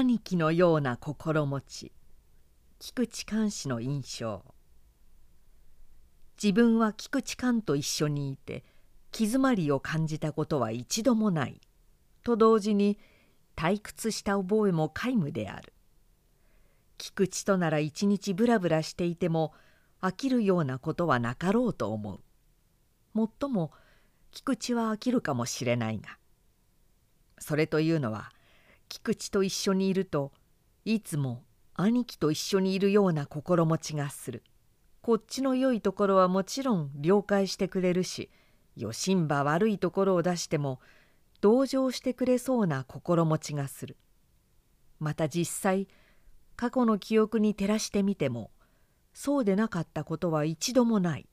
兄貴のような心持ち。菊池寛氏の印象。自分は菊池寛と一緒にいて気詰まりを感じたことは一度もない。と同時に退屈した覚えも皆無である。菊池となら一日ブラブラしていても飽きるようなことはなかろうと思う。もっとも菊池は飽きるかもしれないがそれというのは菊池と一緒にいるといつも兄貴と一緒にいるような心持ちがする。こっちの良いところはもちろん了解してくれるしよしんば悪いところを出しても同情してくれそうな心持ちがする。また実際過去の記憶に照らしてみてもそうでなかったことは一度もない。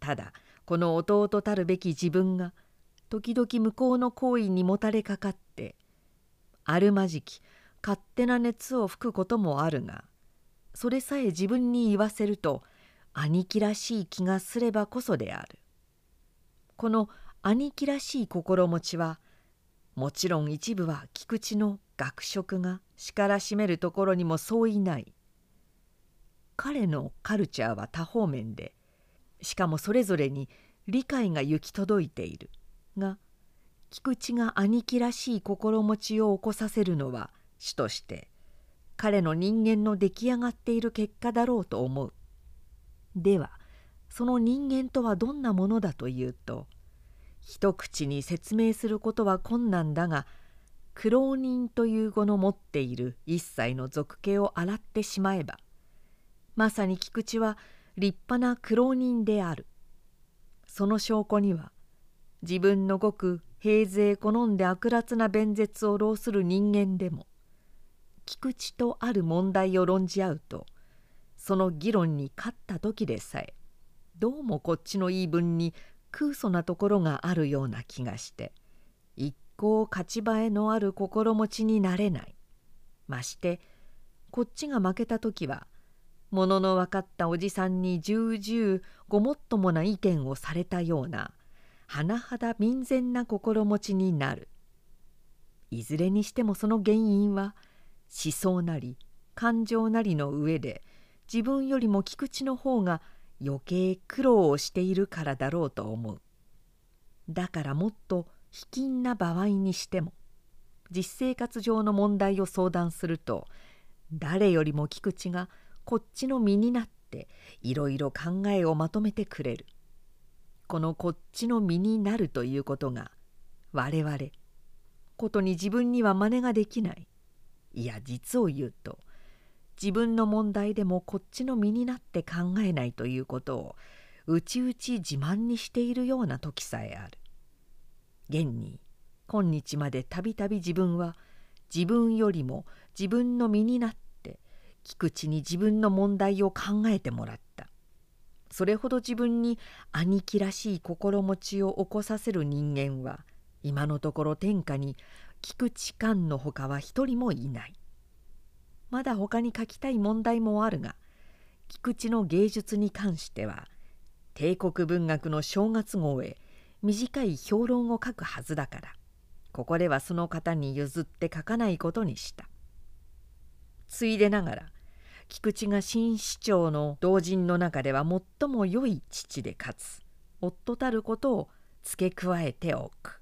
ただこの弟たるべき自分が時々向こうの行為にもたれかかってあるまじき勝手な熱を吹くこともあるがそれさえ自分に言わせると兄貴らしい気がすればこそである。この兄貴らしい心持ちはもちろん一部は菊池の学食が叱らしめるところにも相違ない。彼のカルチャーは多方面でしかもそれぞれに理解が行き届いているが菊池が兄貴らしい心持ちを起こさせるのは主として彼の人間の出来上がっている結果だろうと思う。ではその人間とはどんなものだというと一口に説明することは困難だが苦労人という語の持っている一切の俗形を洗ってしまえばまさに菊池は立派な苦労人であるその証拠には自分のごく平勢好んで悪辣な弁舌を浪する人間でも菊池とある問題を論じ合うとその議論に勝った時でさえどうもこっちの言い分に空疎なところがあるような気がして一向勝ち映えのある心持ちになれない。ましてこっちが負けた時はものの分かったおじさんに重々ごもっともな意見をされたような甚だ民然な心持ちになる。いずれにしてもその原因は思想なり感情なりの上で自分よりも菊池の方が余計苦労をしているからだろうと思う。だからもっと卑近な場合にしても実生活上の問題を相談すると誰よりも菊池がこっちの身になっていろいろ考えをまとめてくれる。このこっちの身になるということが我々ことに自分には真似ができないいや実を言うと自分の問題でもこっちの身になって考えないということを内々自慢にしているような時さえある。現に今日までたびたび自分は自分よりも自分の身になって菊池に自分の問題を考えてもらったそれほど自分に兄貴らしい心持ちを起こさせる人間は今のところ天下に菊池寛のほかは一人もいない。まだ他に書きたい問題もあるが菊池の芸術に関しては帝国文学の正月号へ短い評論を書くはずだからここではその方に譲って書かないことにした。ついでながら菊池が新市長の同人の中では最も良い父でかつ夫たることを付け加えておく。